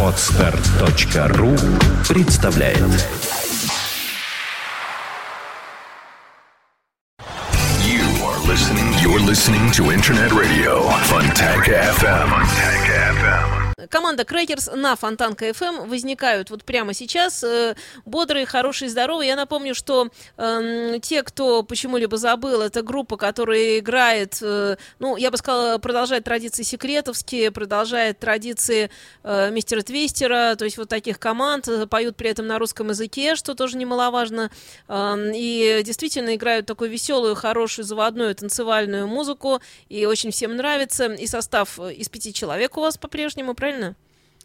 Отстар.ру представляет You are listening. You're listening to Internet Radio Fontanka FM. Fontanka FM. Команда Крекерс на Фонтанка FM возникают вот прямо сейчас, э, бодрые, хорошие, здоровые. Я напомню, что эм, те, кто почему-либо забыл, это группа, которая играет, э, ну, я бы сказала, продолжает традиции секретовские, продолжает традиции э, мистера Твистера, то есть вот таких команд, э, поют при этом на русском языке, что тоже немаловажно, Эм, и действительно играют такую веселую, хорошую, заводную танцевальную музыку, и очень всем нравится. И состав э, из пяти человек у вас по-прежнему, правильно?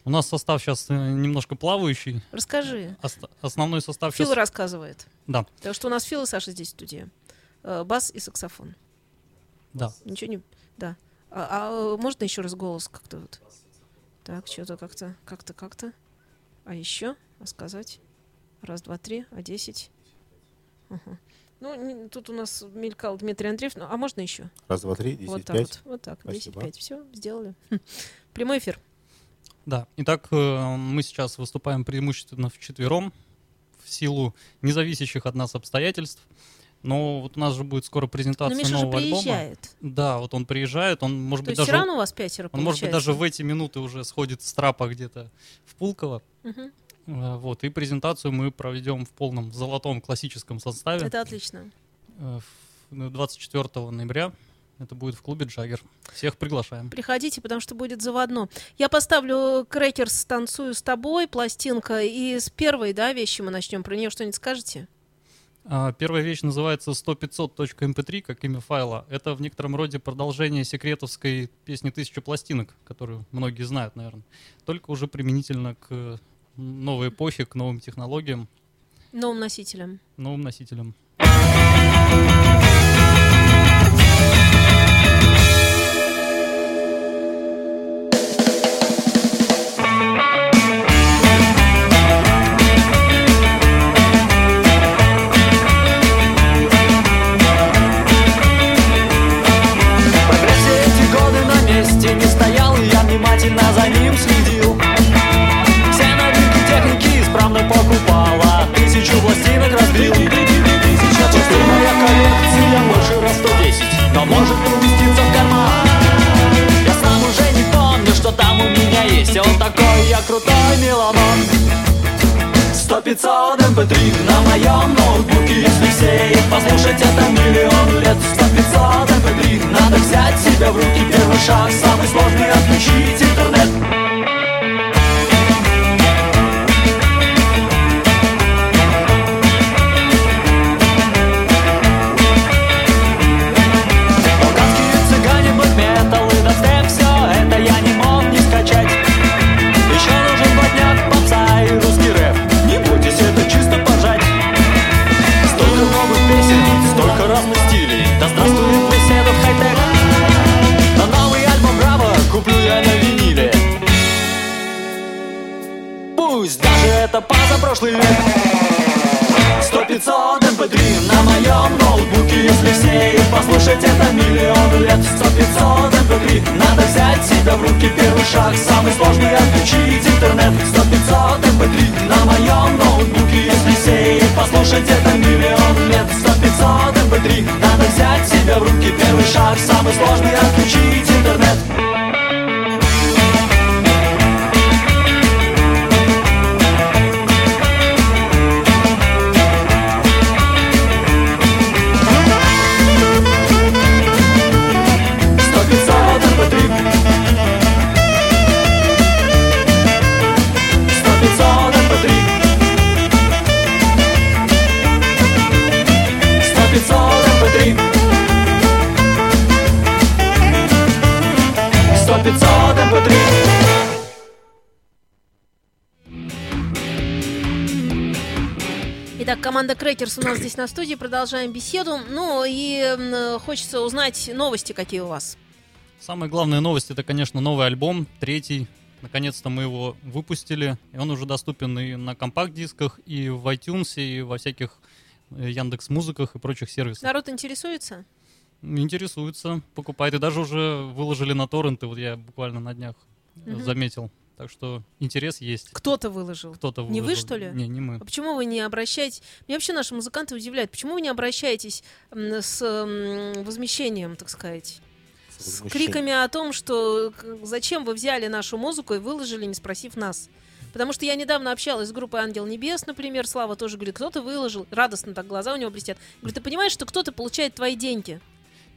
У нас состав сейчас немножко плавающий. Расскажи. Ост- основной состав Фил сейчас... рассказывает. Да, Так что у нас Фил и Саша здесь в студии. Э, Бас и саксофон. да. Ничего не... Да. А, а, э, можно еще раз голос как-то вот? Так, что-то как-то, как-то, как-то. А еще рассказать? Раз, два, три, а десять? Ага. Ну, не- тут у нас мелькал Дмитрий Андреев. Ну, а можно еще? Раз, два, три, вот десять, так пять. вот. Вот так. Спасибо. 10-5. Все, сделали. Хм. Прямой эфир. Да. Итак, э, мы сейчас выступаем преимущественно вчетвером в силу независящих от нас обстоятельств. Но вот у нас же будет скоро Но презентация Миша же нового альбома. приезжает. Да, вот он приезжает, он может То быть есть все даже равно у вас пятеро он может быть даже получается? в эти минуты уже сходит с трапа где-то в Пулково. Э, Вот, и презентацию мы проведем в полном золотом классическом составе Это отлично. э, в- ну, 24 ноября. Это будет в клубе Джаггер. Всех приглашаем. Приходите, потому что будет заводно. Я поставлю Крекерс «Танцую с тобой», пластинка, и с первой, да, вещи мы начнем. Про нее что-нибудь скажете? А, Первая вещь называется 100-500.mp3, как имя файла. Это в некотором роде продолжение секретовской песни «Тысяча пластинок», которую многие знают, наверное. Только уже применительно к новой эпохе, к новым технологиям, Новым носителям. новым носителям. Есть Он такой, я крутой меломан. Сто пятьсот mp3 на моем ноутбуке. Если все их послушать, это миллион лет. Сто пятьсот mp3 Надо взять себя в руки. Первый шаг, самый сложный Отключить интернет это позапрошлый век. Сто пятьсот mp3 на моем ноутбуке Если все их послушать, это миллион лет. Сто пятьсот mp3 Надо взять себя в руки. Первый шаг, самый сложный Отключить интернет. Сто пятьсот mp3 на моем ноутбуке Если все их послушать, это миллион лет. Сто пятьсот mp3 Надо взять себя в руки. Первый шаг, самый сложный Отключить интернет Итак, команда Крекерс у нас здесь на студии. Продолжаем беседу. Ну и хочется узнать новости, какие у вас. Самая главная новость это, конечно, новый альбом, третий. Наконец-то мы его выпустили, и он уже доступен и на компакт-дисках, и в iTunes, и во всяких Яндекс Музыках и прочих сервисах. Народ интересуется? Интересуется, покупает, и даже уже выложили на торренты. Вот я буквально на днях Мгм. заметил. Так что интерес есть. Кто-то выложил. Кто-то Не вы, выложил. что ли? Не, не мы. А почему вы не обращаетесь... Меня вообще наши музыканты удивляют. Почему вы не обращаетесь с возмещением, так сказать? С криками о том, что зачем вы взяли нашу музыку и выложили, не спросив нас. Потому что я недавно общалась с группой «Ангел Небес», например, Слава тоже говорит, кто-то выложил, радостно так глаза у него блестят. Говорит, ты понимаешь, что кто-то получает твои деньги?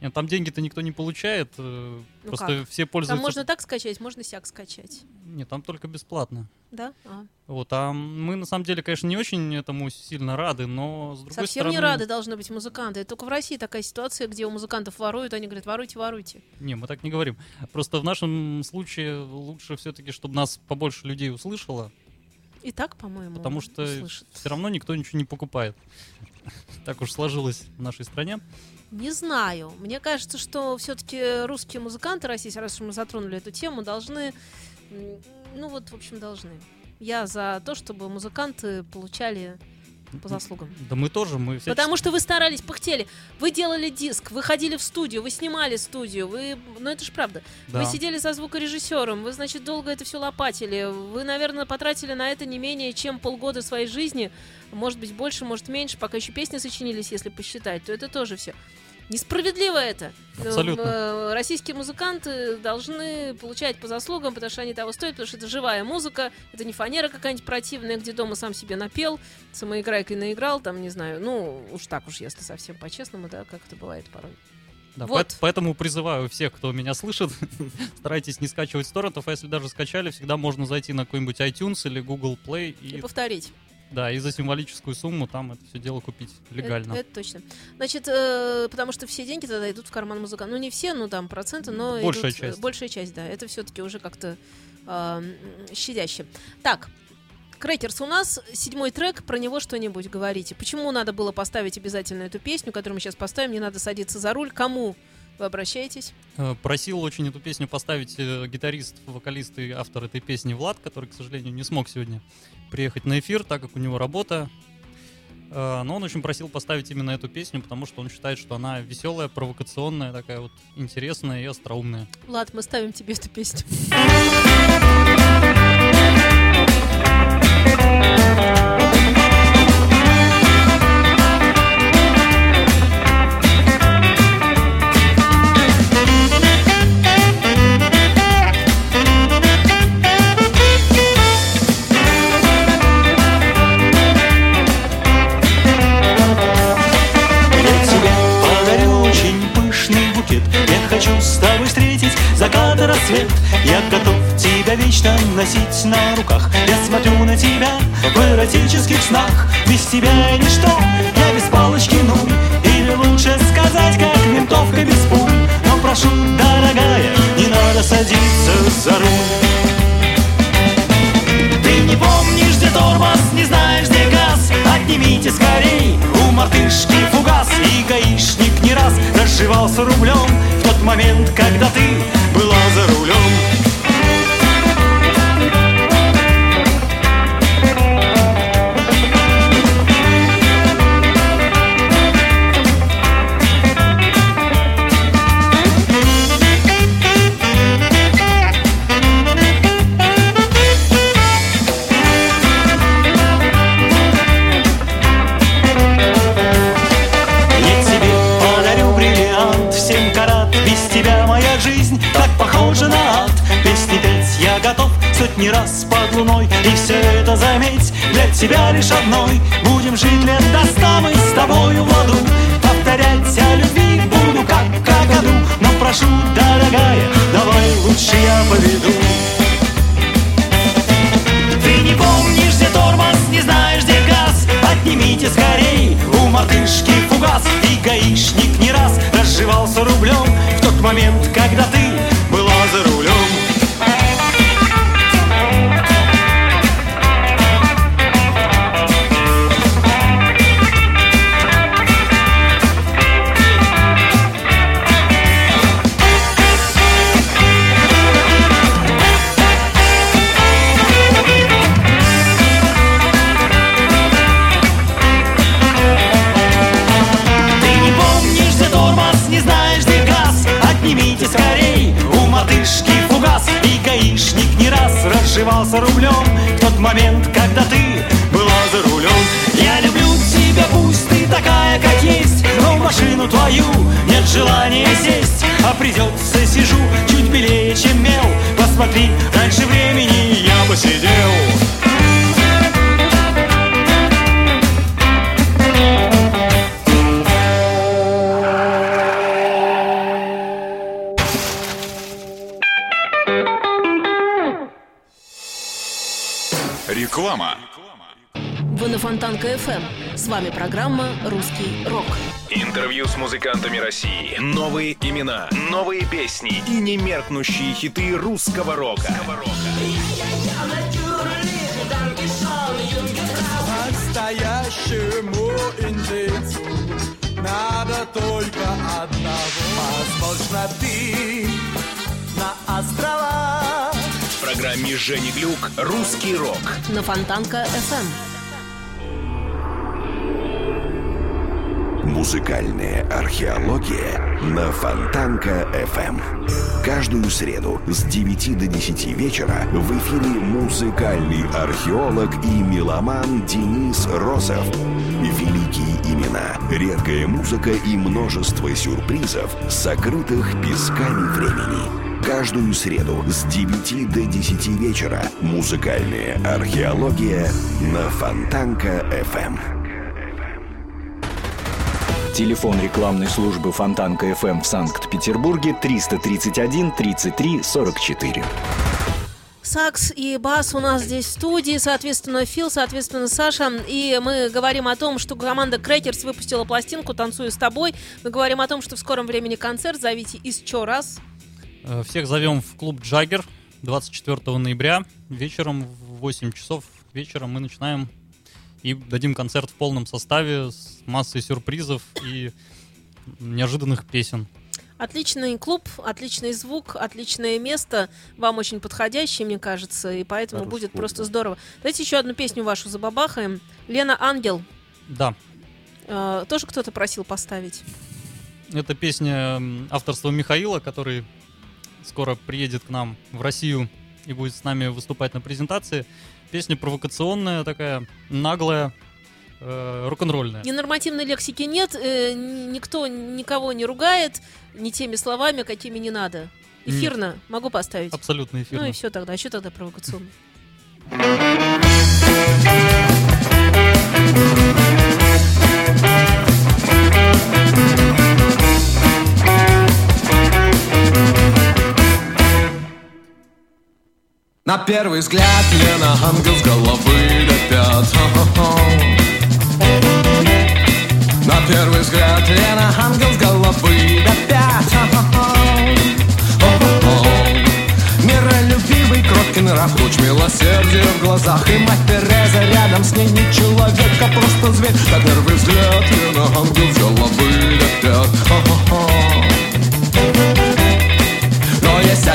Нет, там деньги-то никто не получает. э, Ну просто как? все Там пользуются... можно так скачать, можно сяк скачать. Нет, там только бесплатно. Да? А. Вот, а мы на самом деле, конечно, не очень этому сильно рады, но с другой Совсем стороны... не рады должны быть музыканты. Это только в России такая ситуация, где у музыкантов воруют, они говорят, воруйте, воруйте. Не, мы так не говорим. Просто в нашем случае лучше все-таки, чтобы нас побольше людей услышало, И так, по-моему, потому что услышат. все равно никто ничего не покупает. Так уж сложилось в нашей стране. Не знаю. Мне кажется, что все-таки русские музыканты российские, раз уж мы затронули эту тему, должны, ну вот, в общем, должны. Я за то, чтобы музыканты получали по заслугам. Да мы тоже, мы всячески- Потому что вы старались, пыхтели. Вы делали диск, вы ходили в студию, вы снимали студию, вы... Ну это ж правда. Да. Вы сидели за звукорежиссером, вы, значит, долго это все лопатили. Вы, наверное, потратили на это не менее чем полгода своей жизни. Может быть, больше, может, меньше. Пока еще песни сочинились, если посчитать, то это тоже все. Несправедливо это. Абсолютно. Э, Российские музыканты должны получать по заслугам, потому что они того стоят, потому что это живая музыка, это не фанера какая-нибудь противная, где дома сам себе напел, самоиграйкой наиграл, там, не знаю, ну, уж так уж, если совсем по-честному, да, как это бывает порой. Да, Вот. поэт- поэтому призываю всех, кто меня слышит, старайтесь не скачивать с торрентов, а если даже скачали, всегда можно зайти на какой-нибудь iTunes или Google Play И и, повторить. Да, и за символическую сумму там это все дело купить легально. Это, это точно. Значит, э, потому что все деньги тогда идут в карман музыканта. Ну, не все, ну, там, проценты, но Большая идут, э, часть. Большая часть, да. Это все-таки уже как-то э, щадяще. Так, Крекерс, у нас седьмой трек, про него что-нибудь говорите. Почему надо было поставить обязательно эту песню, которую мы сейчас поставим, не надо садиться за руль? Кому вы обращаетесь? Э, Просил очень эту песню поставить э, гитарист, вокалист и автор этой песни Влад, который, к сожалению, не смог сегодня приехать на эфир, так как у него работа. Э, Но он очень просил поставить именно эту песню, потому что он считает, что она веселая, провокационная, такая вот интересная и остроумная. Влад, мы ставим тебе эту песню. Без тебя я ничто, я без палочки нуль Или лучше сказать, как винтовка без пуль. Но прошу, дорогая, не надо садиться за руль. Ты не помнишь, где тормоз, не знаешь, где газ. Отнимите скорей у мартышки фугас. И гаишник не раз разживался рублем. В тот гаишник FM. С вами программа «Русский рок». Интервью с музыкантами России. Новые имена, новые песни и немеркнущие хиты русского рока. Настоящему надо только одного. Ты на острова В программе Жени Глюк «Русский рок». На Фонтанка Музыкальная археология на Фонтанка FM. Каждую среду с 9 до 10 вечера в эфире музыкальный археолог и меломан Денис Росов. Великие имена, редкая музыка и множество сюрпризов, сокрытых песками времени. Каждую среду с 9 до 10 вечера музыкальная археология на Фонтанка FM. Телефон рекламной службы Фонтанка FM в Санкт-Петербурге 331 33 44. Сакс и бас у нас здесь в студии, соответственно, Фил, соответственно, Саша. И мы говорим о том, что команда Крекерс выпустила пластинку «Танцую с тобой». Мы говорим о том, что в скором времени концерт. Зовите еще раз. Э, Всех зовем в клуб Джаггер 24 ноября вечером в 8 часов вечера мы начинаем и дадим концерт в полном составе с массой сюрпризов и неожиданных песен. Отличный клуб, отличный звук, отличное место. Вам очень подходящее, мне кажется, и поэтому Хороший будет клуб, просто да. здорово. Давайте еще одну песню вашу забабахаем. Лена Ангел. Да, Э, тоже кто-то просил поставить. это песня авторства Михаила, который скоро приедет к нам в Россию и будет с нами выступать на презентации. Песня провокационная такая, наглая, э, рок-н-ролльная. Ненормативной лексики нет, э, никто никого не ругает не теми словами, какими не надо. Эфирно могу поставить. Абсолютно эфирно. Ну и все тогда. А что тогда провокационно? На первый взгляд Лена ангел с головы до пят. На первый взгляд Лена ангел с головы до пят. Миролюбивый, кроткий нрав Луч милосердия в глазах И мать Тереза рядом с ней не человек, а просто зверь На первый взгляд Лена ангел с головы до пят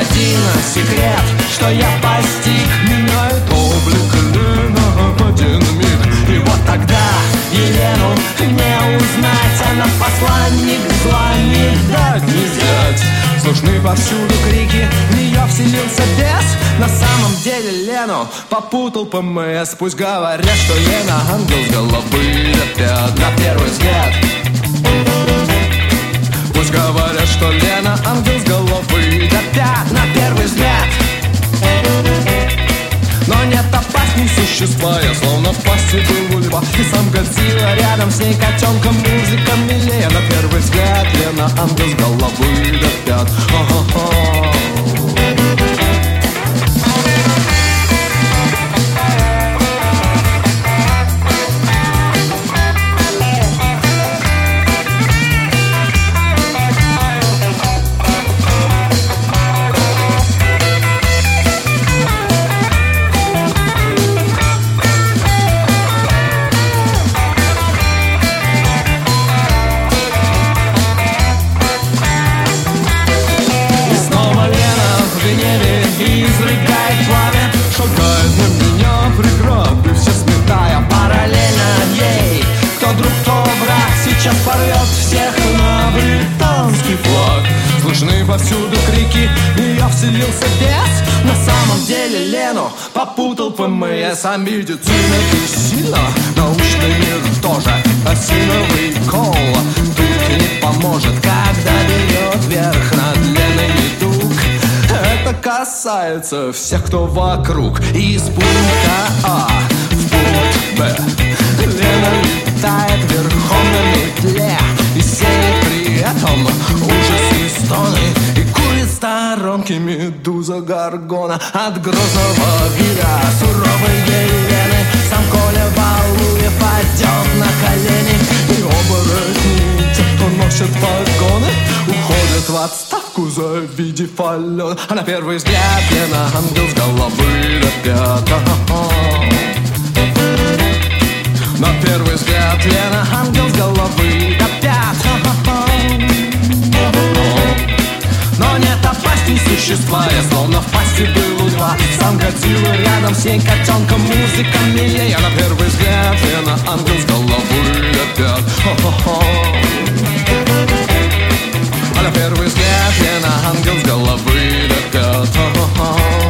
один секрет, что я постиг. Меняет облик Лена в один миг. И вот тогда Елену не узнать. Она посланник зла не дать не взять Слышны повсюду крики, в нее вселился бес. На самом деле Лену попутал ПМС. Пусть говорят, что Лена ангел с головы до пят На первый взгляд. Пусть говорят, что Лена ангел с головы пят на первый взгляд. Но нет опасней существа, я словно в пасти был льва И сам Годзилла рядом с ней котенком музыка милее. На первый взгляд Лена ангел с головы до пят. Хо-хо-хо. Попутал ПМС А медицина бессильна, научный мир тоже Осиновый кол. Тут не поможет Когда берет верх над Леной недуг Это касается всех, кто вокруг Из пункта А в пункт Б. Лена летает верхом на метле И сеет при этом ужас и стоны. И сторонке медуза горгона От грозного вида суровой Елены Сам Коля Валуев падет на колени. И оборотни, те, кто носит погоны Уходят в отставку, завидев Алену А на первый взгляд Лена ангел с головы до пят на первый взгляд Лена ангел с головы Но нет опасней существа Я словно в пасти был у льва Сам Годзилла рядом с ней котенком Музыка милее На первый взгляд Лена ангел с головы до пят А на первый взгляд Лена ангел с головы до пят на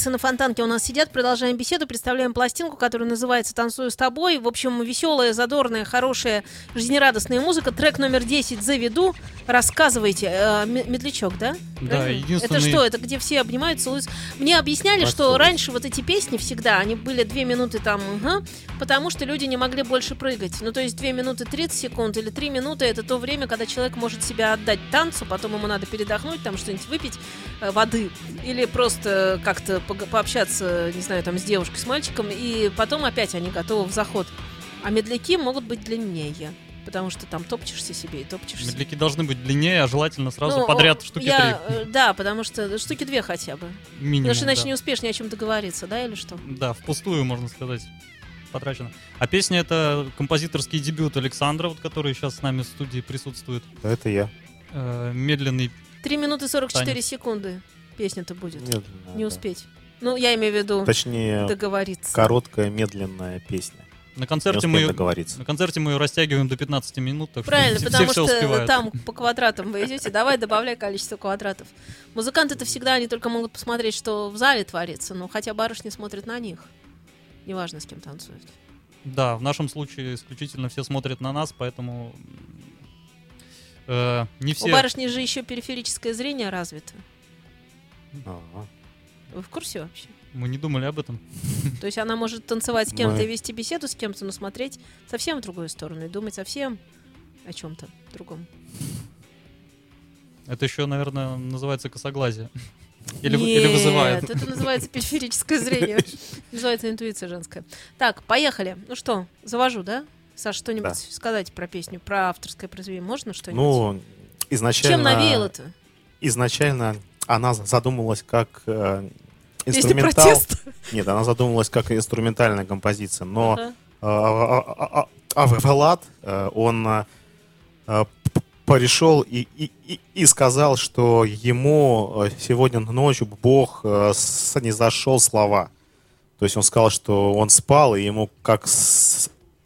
Крекерсы на фонтанке у нас сидят, продолжаем беседу, представляем пластинку, которая называется «Танцую с тобой». В общем, веселая, задорная, хорошая, жизнерадостная музыка. Трек номер 10 «Заведу». Рассказывайте. Э, Медлячок, да? Да, Правильно? единственный- Это что? Это где все обнимаются, целуются? Мне объясняли, что раньше вот эти песни всегда, они были две минуты там, ага, потому что люди не могли больше прыгать. Ну, то есть две минуты 30 секунд или три минуты это то время, когда человек может себя отдать танцу, потом ему надо передохнуть, там что-нибудь выпить, э, воды, или просто как-то пог- пообщаться, не знаю, там с девушкой, с мальчиком, и потом опять они готовы в заход. А медляки могут быть длиннее, потому что там топчешься себе и топчешься. Медляки должны быть длиннее, а желательно сразу Ну, подряд о, штуки я, э, Да, потому что штуки две хотя бы. три. Минимум, Потому что иначе да. не успеешь ни о чем договориться, да, или что? Да, впустую, можно сказать, потрачено. А песня это композиторский дебют Александра, вот, который сейчас с нами в студии присутствует. Это я. Э, медленный. 3 минуты 44 Танец. секунды песня-то будет. Медленная, Не да. успеть. Ну, я имею в виду Точнее, договориться. короткая, медленная песня. На концерте мы ее, договориться. на концерте мы ее растягиваем до 15 минут, так Правильно, что потому все что все успевают. там по квадратам вы идете, давай добавляй количество квадратов. Музыканты-то всегда они только могут посмотреть, что в зале творится, но хотя барышни смотрят на них. Неважно, с кем танцуют. Да, в нашем случае исключительно все смотрят на нас, поэтому э, не У все. барышни же еще периферическое зрение развито. Ага. Вы в курсе вообще? Мы не думали об этом. То есть она может танцевать с кем-то и вести беседу с кем-то, но смотреть совсем в другую сторону и думать совсем о чем-то другом. Это еще, наверное, называется косоглазие. Или, вы- или вызывает. Нет, это называется периферическое зрение. Называется интуиция женская. Так, поехали. Ну что, завожу, да? Саш, что-нибудь Да. сказать про песню, про авторское произведение? Можно что-нибудь? Ну, изначально... Чем навеяло-то? Изначально она задумывалась как э, инструментал. протеста. Нет, она задумывалась как инструментальная композиция, но э, он э, э, п- порешел и, и, и- сказал, что ему сегодня ночью Бог э, снизошел слова. То есть он сказал, что он спал, и ему как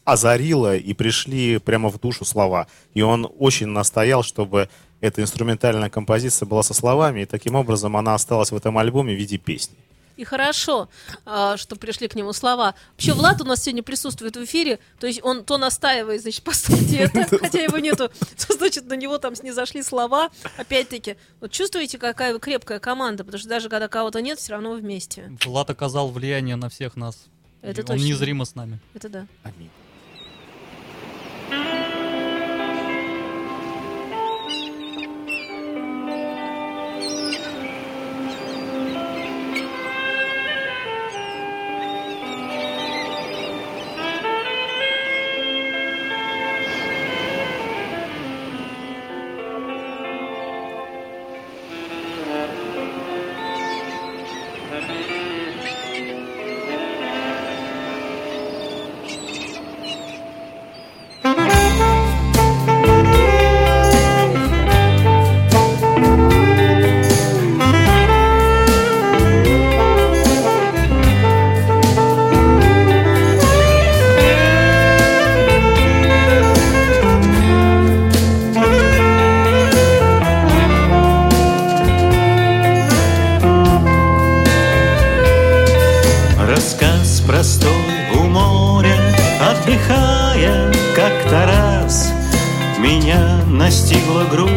озарило, и пришли прямо в душу слова. И он очень настоял, чтобы эта инструментальная композиция была со словами, и таким образом она осталась в этом альбоме в виде песни. И хорошо, а, что пришли к нему слова. Вообще, Влад у нас сегодня присутствует в эфире, то есть он то настаивает, значит, поставьте это, хотя его нету, то, значит, на него там снизошли слова. Опять-таки, вот чувствуете, какая вы крепкая команда, потому что даже когда кого-то нет, все равно вы вместе. Влад оказал влияние на всех нас. Это И точно. Он незримо с нами. Это да. Аминь.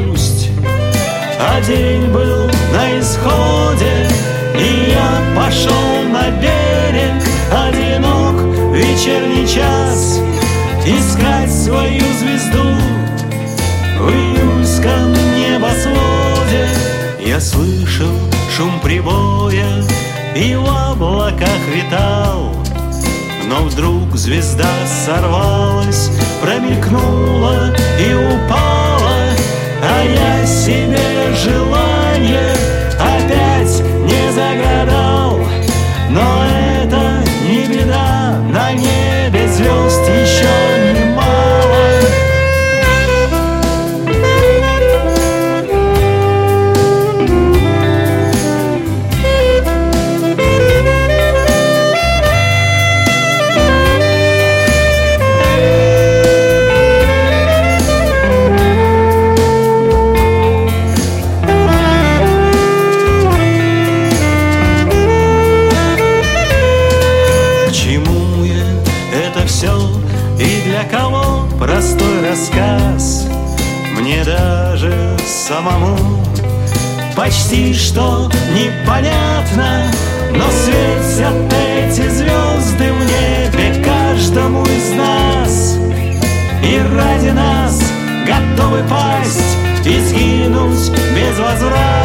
Грусть. А день был на исходе, и я пошел на берег, одинок вечерний час, искать свою звезду в июльском небосводе. Я слышал шум прибоя и в облаках витал, но вдруг звезда сорвалась, промелькнула и упала, а я себе желание что непонятно, но светят эти звезды в небе каждому из нас. И ради нас готовы пасть и сгинуть безвозвратно.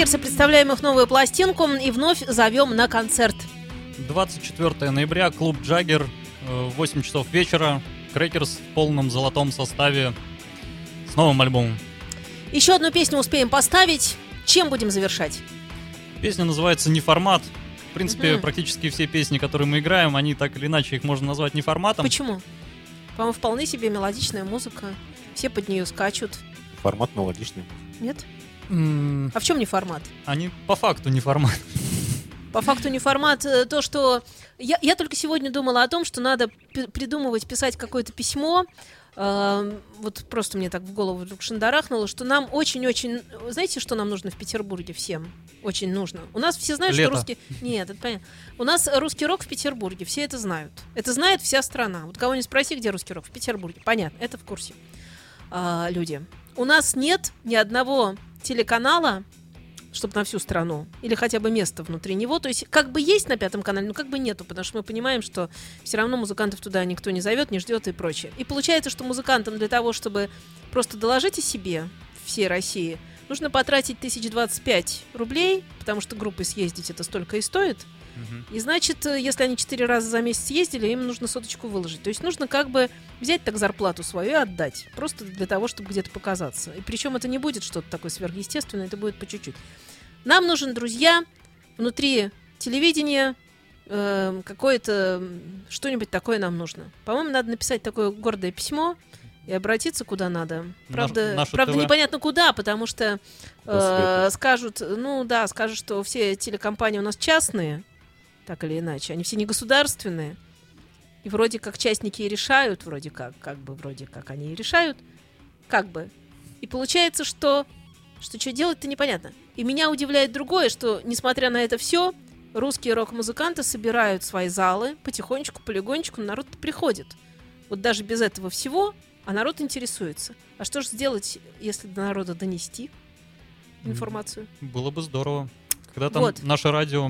И представляем их новую пластинку и вновь зовем на концерт. 24 ноября, клуб Джаггер, э, в 8 часов вечера. Крекерс в полном золотом составе с новым альбомом. Еще одну песню успеем поставить. Чем будем завершать? Песня называется «Неформат». В принципе, Мгм. практически все песни, которые мы играем, они так или иначе их можно назвать неформатом. Почему? По-моему, вполне себе мелодичная музыка. Все под нее скачут. Формат мелодичный. Нет? А в чем не формат? Они по факту неформат. По факту не формат э, то, что... Я, я только сегодня думала о том, что надо придумывать, писать какое-то письмо. Э, вот просто мне так в голову вдруг шандарахнуло, что нам очень-очень... Знаете, что нам нужно в Петербурге всем? Очень нужно. У нас все знают, Лето. что русский... Нет, это понятно. У нас русский рок в Петербурге, все это знают. Это знает вся страна. Вот кого-нибудь спроси, где русский рок? В Петербурге. Понятно, это в курсе. А, люди. У нас нет ни одного телеканала, чтобы на всю страну, или хотя бы место внутри него. То есть как бы есть на пятом канале, но как бы нету, потому что мы понимаем, что все равно музыкантов туда никто не зовет, не ждет и прочее. И получается, что музыкантам для того, чтобы просто доложить о себе всей России, нужно потратить 1025 рублей, потому что группой съездить это столько и стоит. И значит, э, если они четыре раза за месяц ездили, им нужно соточку выложить. То есть нужно как бы взять так зарплату свою и отдать. Просто для того, чтобы где-то показаться. И причем это не будет что-то такое сверхъестественное, это будет по чуть-чуть. Нам нужен, друзья, внутри телевидения э, какое-то что-нибудь такое нам нужно. По-моему, надо написать такое гордое письмо и обратиться куда надо. Правда, наше правда ТВ. непонятно куда, потому что э, скажут, ну да, скажут, что все телекомпании у нас частные, так или иначе, они все не государственные. И вроде как частники и решают, вроде как, как бы, вроде как они и решают, как бы. И получается, что что что делать-то непонятно. И меня удивляет другое, что, несмотря на это все, русские рок-музыканты собирают свои залы потихонечку, полигонечку, народ приходит. Вот даже без этого всего, а народ интересуется. А что же сделать, если до народа донести? информацию. Было бы здорово. Когда там Вот. наше радио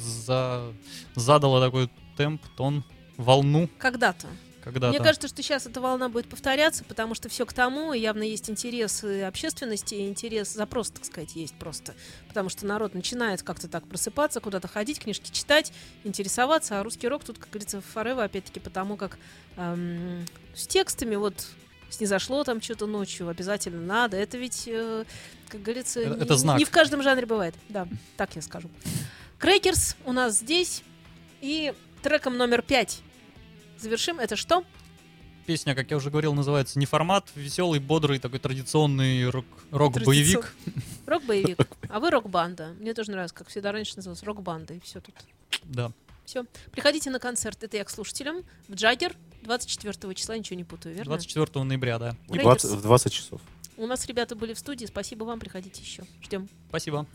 за... задало такой темп, тон, волну Когда-то. когда-то. Мне кажется, что сейчас эта волна будет повторяться, потому что все к тому, и явно есть интерес общественности, и интерес, запрос, так сказать, есть просто. Потому что народ начинает как-то так просыпаться, куда-то ходить, книжки читать, интересоваться, а русский рок тут, как говорится, forever, опять-таки, потому как эм, с текстами вот снизошло там что-то ночью, обязательно надо. Это ведь, э, как говорится, Это- не, это знак. не в каждом жанре бывает. Да, так я скажу. Крекерс у нас здесь. И треком номер пять завершим. Это что? Песня, как я уже говорил, называется «Не формат», веселый, бодрый, такой традиционный рок- рок-боевик. Рок-боевик. А вы рок-банда. Мне тоже нравится, как всегда раньше называлось, рок-банда. И все тут. Да. Все. Приходите на концерт. Это я к слушателям. В Джаггер 24 числа, ничего не путаю, верно? 24 ноября, да. В 20, в 20 часов. У нас ребята были в студии. Спасибо вам. Приходите еще. Ждем. Спасибо.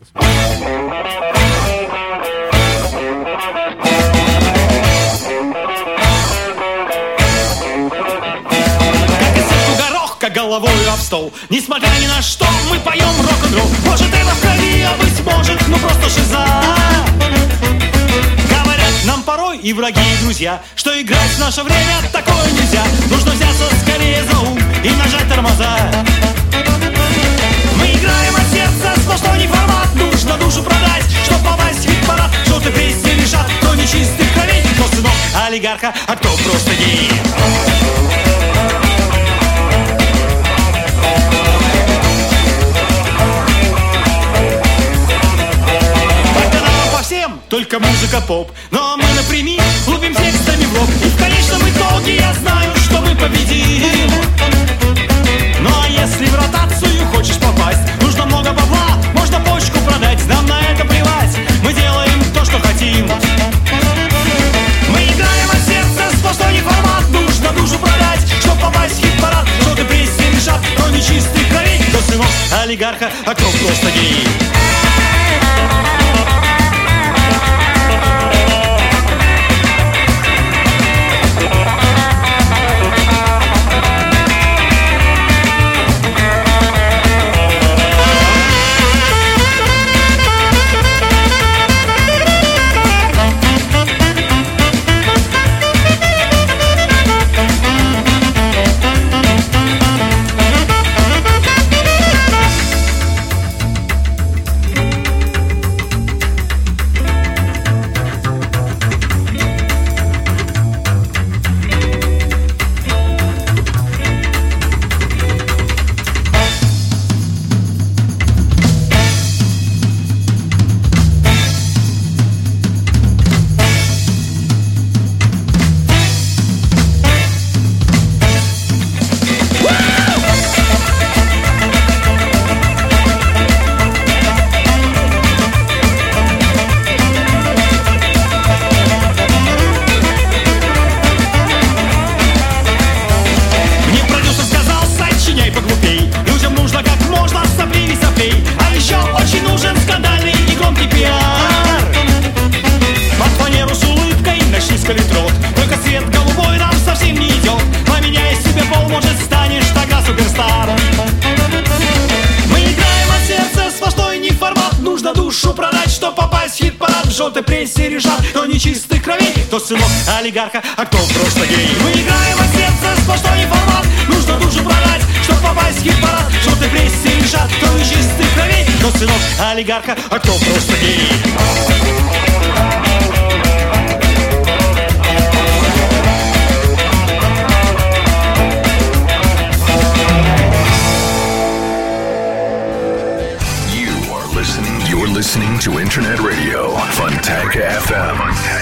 Как головою об стол Несмотря ни на что, мы поем рок-н-ролл Может это в крови, а быть может, ну просто шиза нам порой и враги, и друзья Что играть в наше время такое нельзя. Нужно взяться скорее за ум и нажать тормоза. Мы играем от сердца, сплошной не формат Нужно душу продать, чтоб попасть в хит-парад. Желтый пресс не решат, кто не чистых кровей. Кто сынок олигарха, а кто просто гей только музыка поп. Но мы напрямик, лупим текстами в лоб. И в конечном итоге я знаю, что мы победим. Ну а если в ротацию хочешь попасть Нужно много бабла, можно почку продать. Нам на это плевать, мы делаем то, что хотим. Мы играем от сердца, сплошной формат Нужно душу продать, чтоб попасть в хит-парад. Желтый прессе решат, кто не чистый крови? Кто сынок олигарха, а кто просто гей Кто сынок олигарха, а кто просто гей Мы играем от сердца, сплошной формат Нужно душу продать, чтоб попасть в хит-парад В желтой прессе решат, кто не чистых кровей Кто сынок олигарха, а кто просто гей listening. To Internet Radio Fontanka FM.